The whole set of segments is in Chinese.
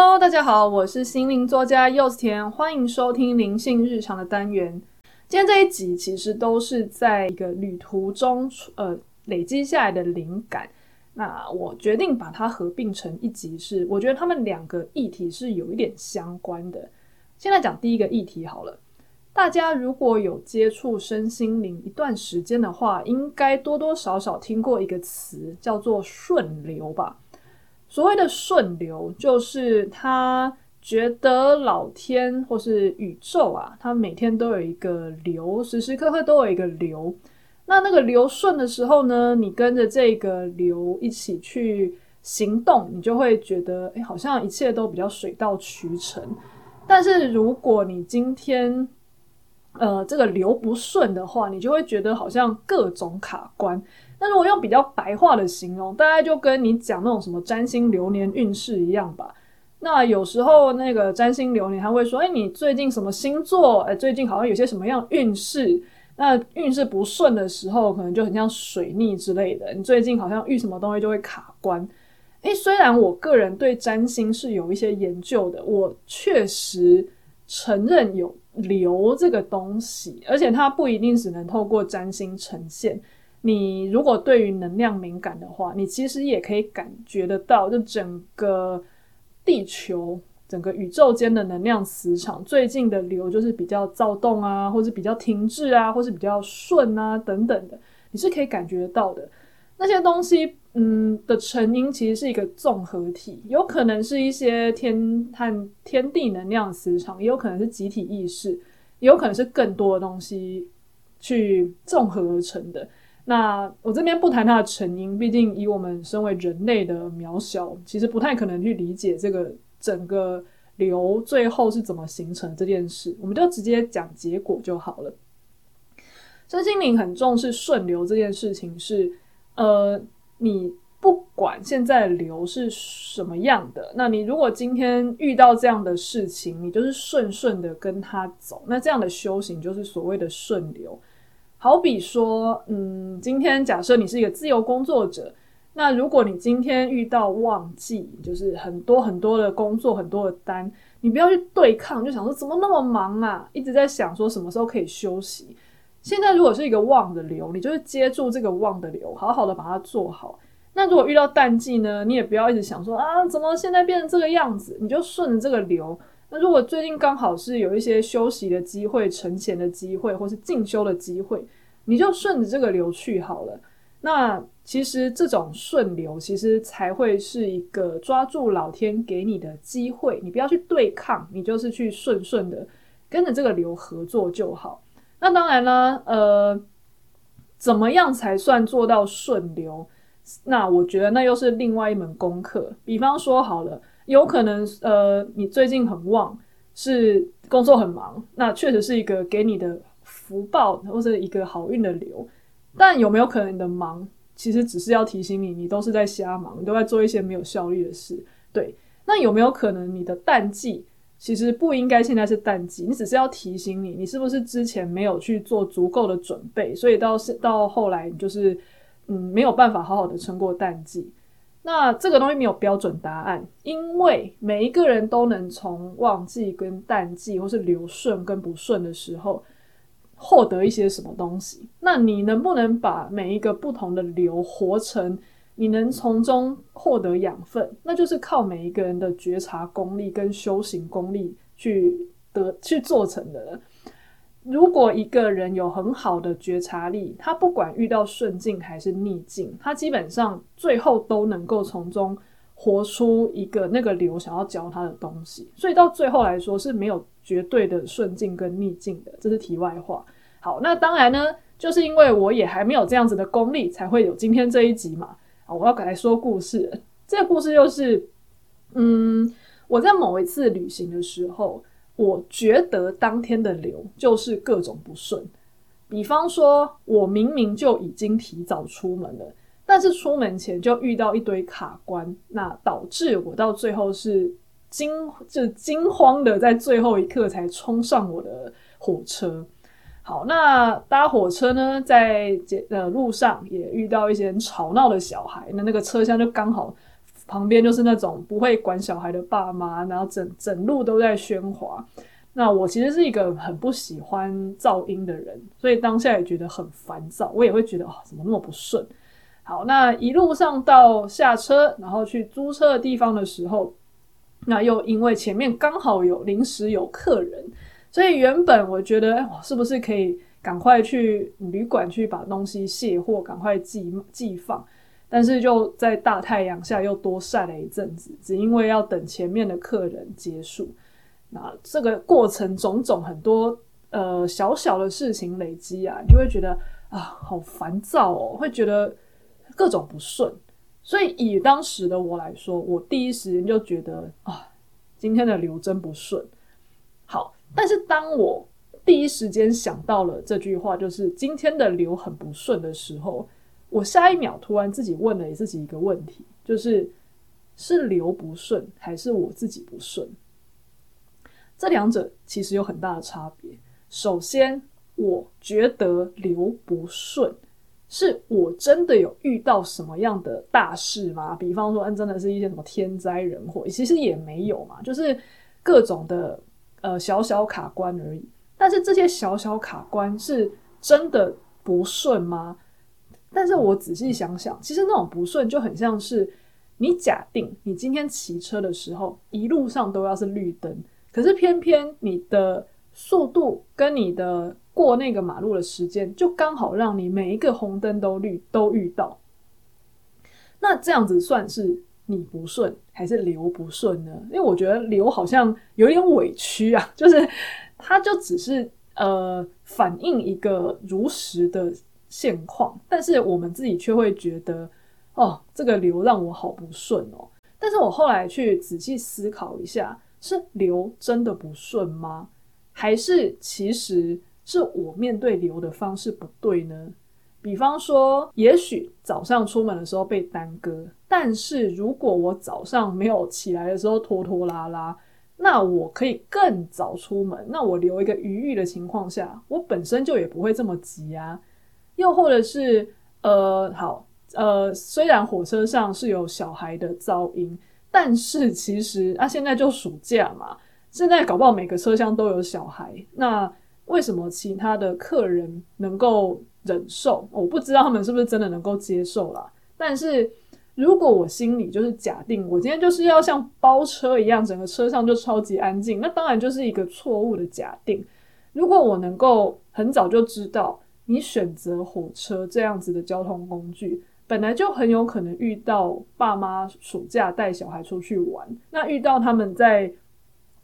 Hello，大家好，我是心灵作家柚子甜，欢迎收听灵性日常的单元。今天这一集其实都是在一个旅途中，呃，累积下来的灵感。那我决定把它合并成一集是，我觉得他们两个议题是有一点相关的。现在讲第一个议题好了，大家如果有接触身心灵一段时间的话，应该多多少少听过一个词，叫做顺流吧。所谓的顺流，就是他觉得老天或是宇宙啊，他每天都有一个流，时时刻刻都有一个流。那那个流顺的时候呢，你跟着这个流一起去行动，你就会觉得，哎，好像一切都比较水到渠成。但是如果你今天，呃，这个流不顺的话，你就会觉得好像各种卡关。那如果用比较白话的形容，大概就跟你讲那种什么占星流年运势一样吧。那有时候那个占星流年他会说，哎，你最近什么星座？哎，最近好像有些什么样运势？那运势不顺的时候，可能就很像水逆之类的。你最近好像遇什么东西就会卡关。哎，虽然我个人对占星是有一些研究的，我确实承认有流这个东西，而且它不一定只能透过占星呈现。你如果对于能量敏感的话，你其实也可以感觉得到，就整个地球、整个宇宙间的能量磁场最近的流就是比较躁动啊，或是比较停滞啊，或是比较顺啊等等的，你是可以感觉得到的。那些东西，嗯，的成因其实是一个综合体，有可能是一些天和天地能量磁场，也有可能是集体意识，也有可能是更多的东西去综合而成的。那我这边不谈它的成因，毕竟以我们身为人类的渺小，其实不太可能去理解这个整个流最后是怎么形成这件事。我们就直接讲结果就好了。身心灵很重视顺流这件事情是，呃，你不管现在流是什么样的，那你如果今天遇到这样的事情，你就是顺顺的跟它走，那这样的修行就是所谓的顺流。好比说，嗯，今天假设你是一个自由工作者，那如果你今天遇到旺季，就是很多很多的工作，很多的单，你不要去对抗，就想说怎么那么忙啊，一直在想说什么时候可以休息。现在如果是一个旺的流，你就是接住这个旺的流，好好的把它做好。那如果遇到淡季呢，你也不要一直想说啊，怎么现在变成这个样子，你就顺着这个流。那如果最近刚好是有一些休息的机会、存钱的机会，或是进修的机会，你就顺着这个流去好了。那其实这种顺流，其实才会是一个抓住老天给你的机会。你不要去对抗，你就是去顺顺的跟着这个流合作就好。那当然啦，呃，怎么样才算做到顺流？那我觉得那又是另外一门功课。比方说好了。有可能，呃，你最近很旺，是工作很忙，那确实是一个给你的福报或者一个好运的流。但有没有可能你的忙，其实只是要提醒你，你都是在瞎忙，你都在做一些没有效率的事？对。那有没有可能你的淡季，其实不应该现在是淡季，你只是要提醒你，你是不是之前没有去做足够的准备，所以到是到后来，你就是嗯没有办法好好的撑过淡季。那这个东西没有标准答案，因为每一个人都能从旺季跟淡季，或是流顺跟不顺的时候，获得一些什么东西。那你能不能把每一个不同的流活成，你能从中获得养分？那就是靠每一个人的觉察功力跟修行功力去得去做成的。如果一个人有很好的觉察力，他不管遇到顺境还是逆境，他基本上最后都能够从中活出一个那个流想要教他的东西。所以到最后来说是没有绝对的顺境跟逆境的，这是题外话。好，那当然呢，就是因为我也还没有这样子的功力，才会有今天这一集嘛。啊，我要来说故事。这个故事就是，嗯，我在某一次旅行的时候。我觉得当天的流就是各种不顺，比方说，我明明就已经提早出门了，但是出门前就遇到一堆卡关，那导致我到最后是惊就惊慌的，在最后一刻才冲上我的火车。好，那搭火车呢，在呃路上也遇到一些吵闹的小孩，那那个车厢就刚好旁边就是那种不会管小孩的爸妈，然后整整路都在喧哗。那我其实是一个很不喜欢噪音的人，所以当下也觉得很烦躁，我也会觉得啊、哦，怎么那么不顺？好，那一路上到下车，然后去租车的地方的时候，那又因为前面刚好有临时有客人，所以原本我觉得，哎，是不是可以赶快去旅馆去把东西卸货，赶快寄寄放？但是就在大太阳下又多晒了一阵子，只因为要等前面的客人结束。那这个过程种种很多呃小小的事情累积啊，你就会觉得啊好烦躁哦，会觉得。各种不顺，所以以当时的我来说，我第一时间就觉得啊，今天的流真不顺。好，但是当我第一时间想到了这句话，就是今天的流很不顺的时候，我下一秒突然自己问了自己一个问题，就是是流不顺还是我自己不顺？这两者其实有很大的差别。首先，我觉得流不顺。是我真的有遇到什么样的大事吗？比方说，嗯，真的是一些什么天灾人祸，其实也没有嘛，就是各种的呃小小卡关而已。但是这些小小卡关是真的不顺吗？但是我仔细想想，其实那种不顺就很像是你假定你今天骑车的时候，一路上都要是绿灯，可是偏偏你的速度跟你的过那个马路的时间，就刚好让你每一个红灯都绿都遇到。那这样子算是你不顺还是流不顺呢？因为我觉得流好像有点委屈啊，就是它就只是呃反映一个如实的现况，但是我们自己却会觉得哦，这个流让我好不顺哦。但是我后来去仔细思考一下，是流真的不顺吗？还是其实？是我面对流的方式不对呢？比方说，也许早上出门的时候被耽搁，但是如果我早上没有起来的时候拖拖拉拉，那我可以更早出门，那我留一个余裕的情况下，我本身就也不会这么急啊。又或者是，呃，好，呃，虽然火车上是有小孩的噪音，但是其实啊，现在就暑假嘛，现在搞不好每个车厢都有小孩，那。为什么其他的客人能够忍受？我不知道他们是不是真的能够接受啦。但是如果我心里就是假定我今天就是要像包车一样，整个车上就超级安静，那当然就是一个错误的假定。如果我能够很早就知道，你选择火车这样子的交通工具，本来就很有可能遇到爸妈暑假带小孩出去玩，那遇到他们在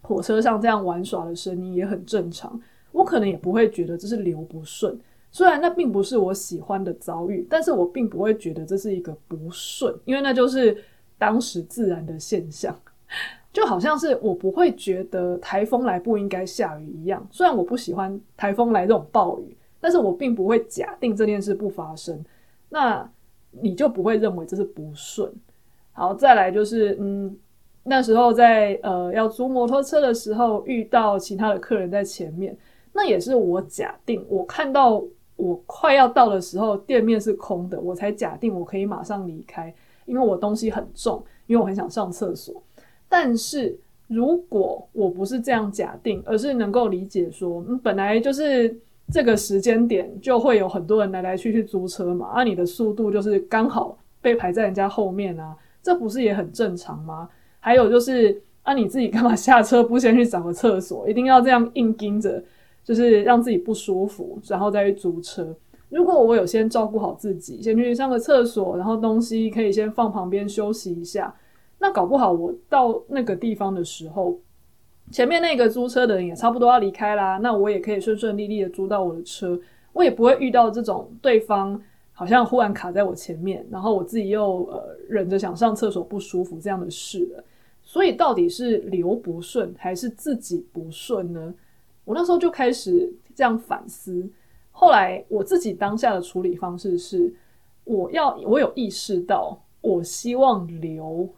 火车上这样玩耍的声音也很正常。我可能也不会觉得这是流不顺，虽然那并不是我喜欢的遭遇，但是我并不会觉得这是一个不顺，因为那就是当时自然的现象，就好像是我不会觉得台风来不应该下雨一样。虽然我不喜欢台风来这种暴雨，但是我并不会假定这件事不发生，那你就不会认为这是不顺。好，再来就是，嗯，那时候在呃要租摩托车的时候，遇到其他的客人在前面。那也是我假定，我看到我快要到的时候，店面是空的，我才假定我可以马上离开，因为我东西很重，因为我很想上厕所。但是如果我不是这样假定，而是能够理解说，嗯，本来就是这个时间点就会有很多人来来去去租车嘛，啊，你的速度就是刚好被排在人家后面啊，这不是也很正常吗？还有就是，啊，你自己干嘛下车不先去找个厕所，一定要这样硬盯着？就是让自己不舒服，然后再去租车。如果我有先照顾好自己，先去上个厕所，然后东西可以先放旁边休息一下，那搞不好我到那个地方的时候，前面那个租车的人也差不多要离开啦，那我也可以顺顺利利的租到我的车，我也不会遇到这种对方好像忽然卡在我前面，然后我自己又呃忍着想上厕所不舒服这样的事了。所以到底是流不顺还是自己不顺呢？我那时候就开始这样反思，后来我自己当下的处理方式是，我要我有意识到，我希望流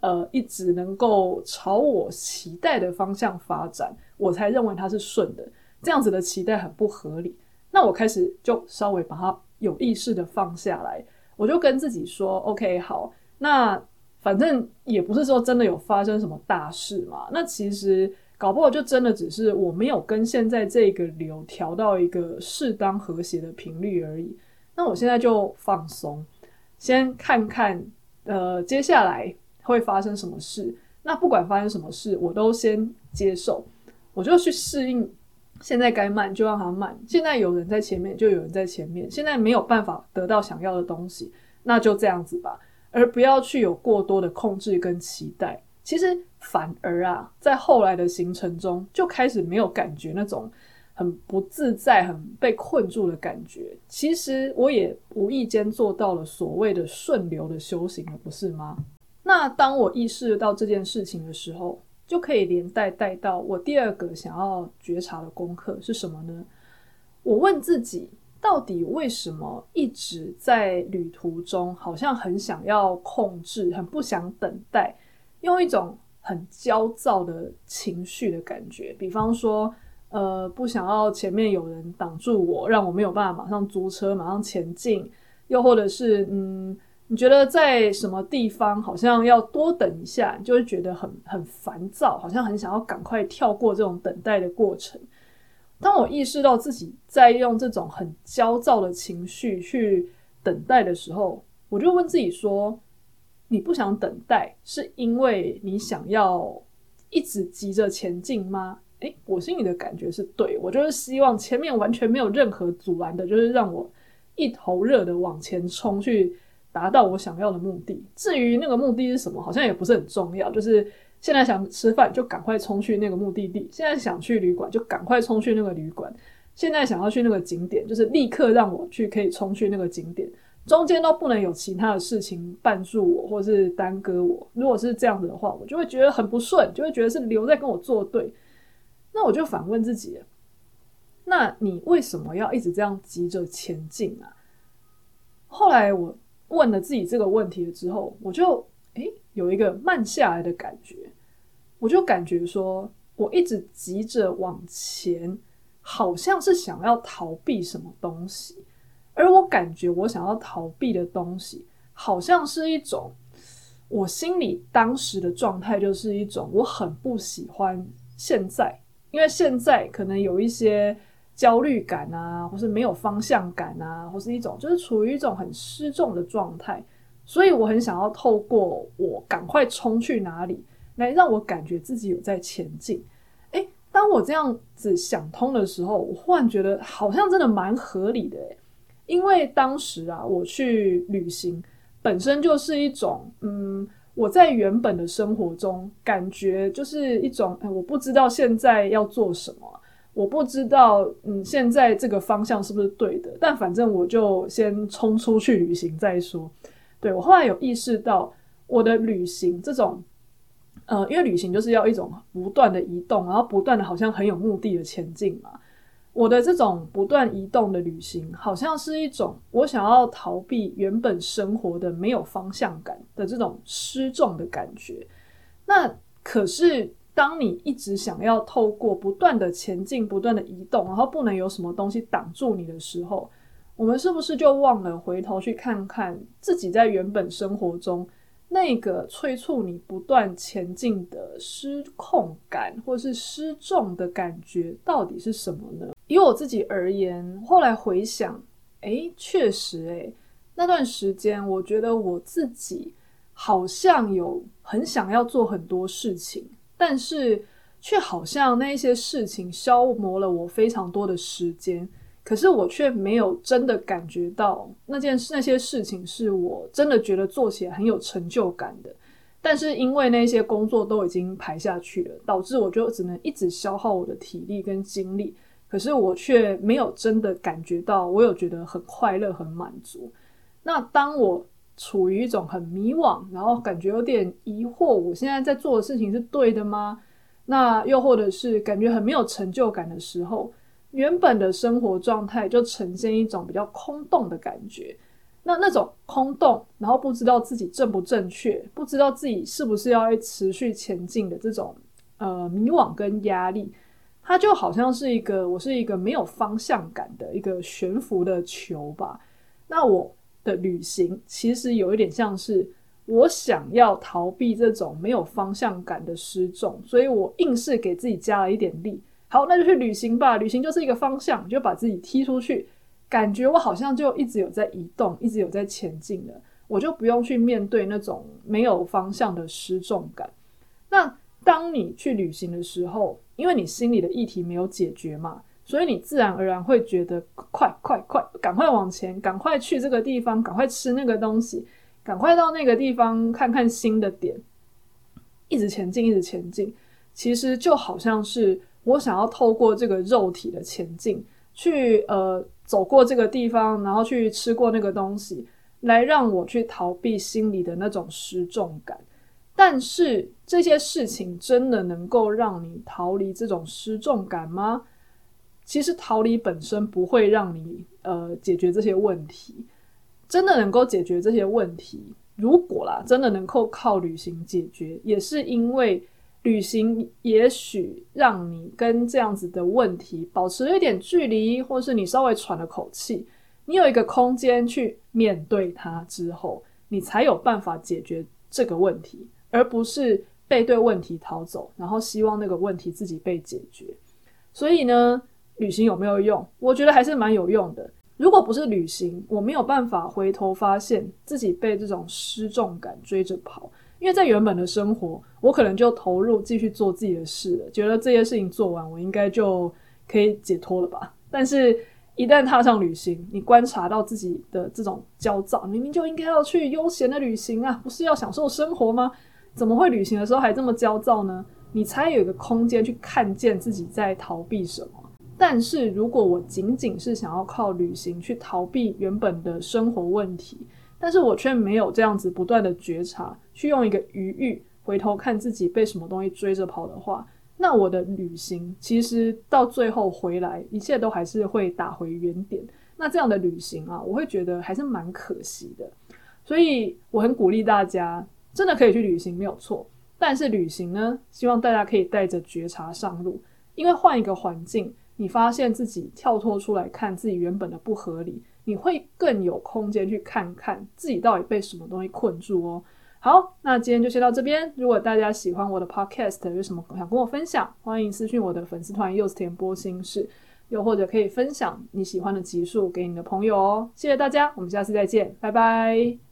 呃一直能够朝我期待的方向发展，我才认为它是顺的。这样子的期待很不合理，那我开始就稍微把它有意识的放下来，我就跟自己说，OK，好，那。反正也不是说真的有发生什么大事嘛。那其实搞不好就真的只是我没有跟现在这个流调到一个适当和谐的频率而已。那我现在就放松，先看看呃接下来会发生什么事。那不管发生什么事，我都先接受，我就去适应。现在该慢就让它慢。现在有人在前面，就有人在前面。现在没有办法得到想要的东西，那就这样子吧。而不要去有过多的控制跟期待。其实反而啊，在后来的行程中，就开始没有感觉那种很不自在、很被困住的感觉。其实我也无意间做到了所谓的顺流的修行了，不是吗？那当我意识到这件事情的时候，就可以连带带到我第二个想要觉察的功课是什么呢？我问自己，到底为什么一直在旅途中，好像很想要控制，很不想等待，用一种很焦躁的情绪的感觉。比方说，呃，不想要前面有人挡住我，让我没有办法马上租车，马上前进，又或者是，嗯。你觉得在什么地方好像要多等一下，你就会觉得很很烦躁，好像很想要赶快跳过这种等待的过程。当我意识到自己在用这种很焦躁的情绪去等待的时候，我就问自己说：“你不想等待，是因为你想要一直急着前进吗？”诶，我心里的感觉是对，我就是希望前面完全没有任何阻拦的，就是让我一头热的往前冲去。达到我想要的目的。至于那个目的是什么，好像也不是很重要。就是现在想吃饭，就赶快冲去那个目的地；现在想去旅馆，就赶快冲去那个旅馆；现在想要去那个景点，就是立刻让我去，可以冲去那个景点。中间都不能有其他的事情绊住我，或是耽搁我。如果是这样子的话，我就会觉得很不顺，就会觉得是流在跟我作对。那我就反问自己：那你为什么要一直这样急着前进啊？后来我。问了自己这个问题了之后，我就诶有一个慢下来的感觉，我就感觉说，我一直急着往前，好像是想要逃避什么东西，而我感觉我想要逃避的东西，好像是一种我心里当时的状态，就是一种我很不喜欢现在，因为现在可能有一些。焦虑感啊，或是没有方向感啊，或是一种就是处于一种很失重的状态，所以我很想要透过我赶快冲去哪里，来让我感觉自己有在前进。诶，当我这样子想通的时候，我忽然觉得好像真的蛮合理的诶，因为当时啊，我去旅行本身就是一种，嗯，我在原本的生活中感觉就是一种，诶，我不知道现在要做什么。我不知道，嗯，现在这个方向是不是对的？但反正我就先冲出去旅行再说。对，我后来有意识到，我的旅行这种，呃，因为旅行就是要一种不断的移动，然后不断的好像很有目的的前进嘛。我的这种不断移动的旅行，好像是一种我想要逃避原本生活的没有方向感的这种失重的感觉。那可是。当你一直想要透过不断的前进、不断的移动，然后不能有什么东西挡住你的时候，我们是不是就忘了回头去看看自己在原本生活中那个催促你不断前进的失控感，或是失重的感觉到底是什么呢？以我自己而言，后来回想，诶，确实，诶，那段时间，我觉得我自己好像有很想要做很多事情。但是，却好像那些事情消磨了我非常多的时间，可是我却没有真的感觉到那件、那些事情是我真的觉得做起来很有成就感的。但是因为那些工作都已经排下去了，导致我就只能一直消耗我的体力跟精力，可是我却没有真的感觉到我有觉得很快乐、很满足。那当我处于一种很迷惘，然后感觉有点疑惑，我现在在做的事情是对的吗？那又或者是感觉很没有成就感的时候，原本的生活状态就呈现一种比较空洞的感觉。那那种空洞，然后不知道自己正不正确，不知道自己是不是要持续前进的这种呃迷惘跟压力，它就好像是一个我是一个没有方向感的一个悬浮的球吧。那我。的旅行其实有一点像是我想要逃避这种没有方向感的失重，所以我硬是给自己加了一点力。好，那就去旅行吧。旅行就是一个方向，就把自己踢出去，感觉我好像就一直有在移动，一直有在前进的，我就不用去面对那种没有方向的失重感。那当你去旅行的时候，因为你心里的议题没有解决嘛，所以你自然而然会觉得快快快，赶快往前，赶快去这个地方，赶快吃那个东西，赶快到那个地方看看新的点，一直前进，一直前进。其实就好像是。我想要透过这个肉体的前进，去呃走过这个地方，然后去吃过那个东西，来让我去逃避心里的那种失重感。但是这些事情真的能够让你逃离这种失重感吗？其实逃离本身不会让你呃解决这些问题。真的能够解决这些问题，如果啦，真的能够靠旅行解决，也是因为。旅行也许让你跟这样子的问题保持了一点距离，或是你稍微喘了口气，你有一个空间去面对它之后，你才有办法解决这个问题，而不是背对问题逃走，然后希望那个问题自己被解决。所以呢，旅行有没有用？我觉得还是蛮有用的。如果不是旅行，我没有办法回头发现自己被这种失重感追着跑。因为在原本的生活，我可能就投入继续做自己的事了，觉得这些事情做完，我应该就可以解脱了吧。但是，一旦踏上旅行，你观察到自己的这种焦躁，明明就应该要去悠闲的旅行啊，不是要享受生活吗？怎么会旅行的时候还这么焦躁呢？你才有一个空间去看见自己在逃避什么。但是如果我仅仅是想要靠旅行去逃避原本的生活问题，但是我却没有这样子不断的觉察，去用一个余裕回头看自己被什么东西追着跑的话，那我的旅行其实到最后回来，一切都还是会打回原点。那这样的旅行啊，我会觉得还是蛮可惜的。所以我很鼓励大家，真的可以去旅行，没有错。但是旅行呢，希望大家可以带着觉察上路，因为换一个环境，你发现自己跳脱出来看自己原本的不合理。你会更有空间去看看自己到底被什么东西困住哦。好，那今天就先到这边。如果大家喜欢我的 podcast，有什么想跟我分享，欢迎私讯我的粉丝团柚子甜剥心事，又或者可以分享你喜欢的集数给你的朋友哦。谢谢大家，我们下次再见，拜拜。